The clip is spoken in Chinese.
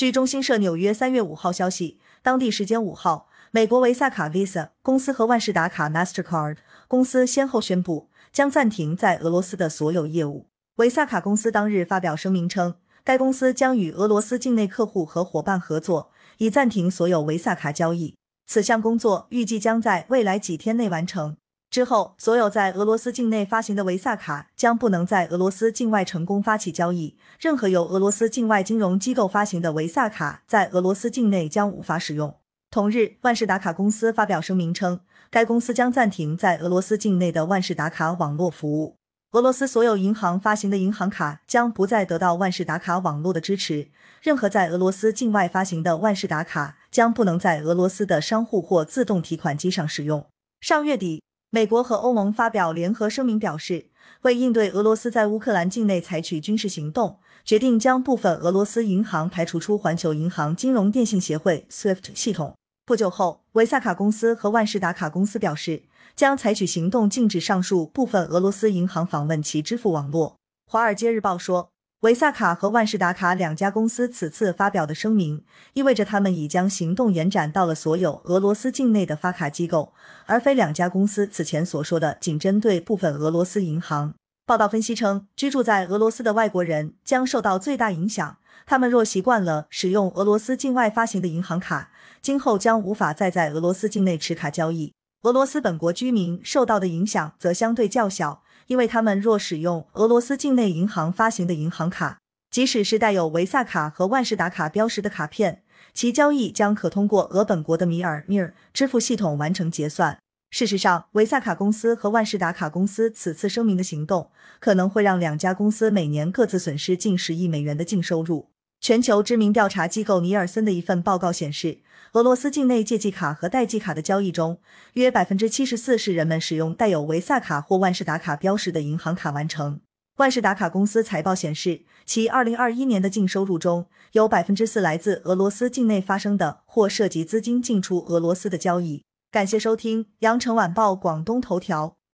据中新社纽约三月五号消息，当地时间五号，美国维萨卡 Visa 公司和万事达卡 Mastercard 公司先后宣布将暂停在俄罗斯的所有业务。维萨卡公司当日发表声明称，该公司将与俄罗斯境内客户和伙伴合作，以暂停所有维萨卡交易。此项工作预计将在未来几天内完成。之后，所有在俄罗斯境内发行的维萨卡将不能在俄罗斯境外成功发起交易。任何由俄罗斯境外金融机构发行的维萨卡在俄罗斯境内将无法使用。同日，万事达卡公司发表声明称，该公司将暂停在俄罗斯境内的万事达卡网络服务。俄罗斯所有银行发行的银行卡将不再得到万事达卡网络的支持。任何在俄罗斯境外发行的万事达卡将不能在俄罗斯的商户或自动提款机上使用。上月底。美国和欧盟发表联合声明，表示为应对俄罗斯在乌克兰境内采取军事行动，决定将部分俄罗斯银行排除出环球银行金融电信协会 （SWIFT） 系统。不久后，维萨卡公司和万事达卡公司表示，将采取行动禁止上述部分俄罗斯银行访问其支付网络。《华尔街日报》说。维萨卡和万事达卡两家公司此次发表的声明，意味着他们已将行动延展到了所有俄罗斯境内的发卡机构，而非两家公司此前所说的仅针对部分俄罗斯银行。报道分析称，居住在俄罗斯的外国人将受到最大影响。他们若习惯了使用俄罗斯境外发行的银行卡，今后将无法再在俄罗斯境内持卡交易。俄罗斯本国居民受到的影响则相对较小。因为他们若使用俄罗斯境内银行发行的银行卡，即使是带有维萨卡和万事达卡标识的卡片，其交易将可通过俄本国的米尔米尔支付系统完成结算。事实上，维萨卡公司和万事达卡公司此次声明的行动，可能会让两家公司每年各自损失近十亿美元的净收入。全球知名调查机构尼尔森的一份报告显示，俄罗斯境内借记卡和代记卡的交易中，约百分之七十四是人们使用带有维萨卡或万事达卡标识的银行卡完成。万事达卡公司财报显示，其二零二一年的净收入中有百分之四来自俄罗斯境内发生的或涉及资金进出俄罗斯的交易。感谢收听羊城晚报广东头条。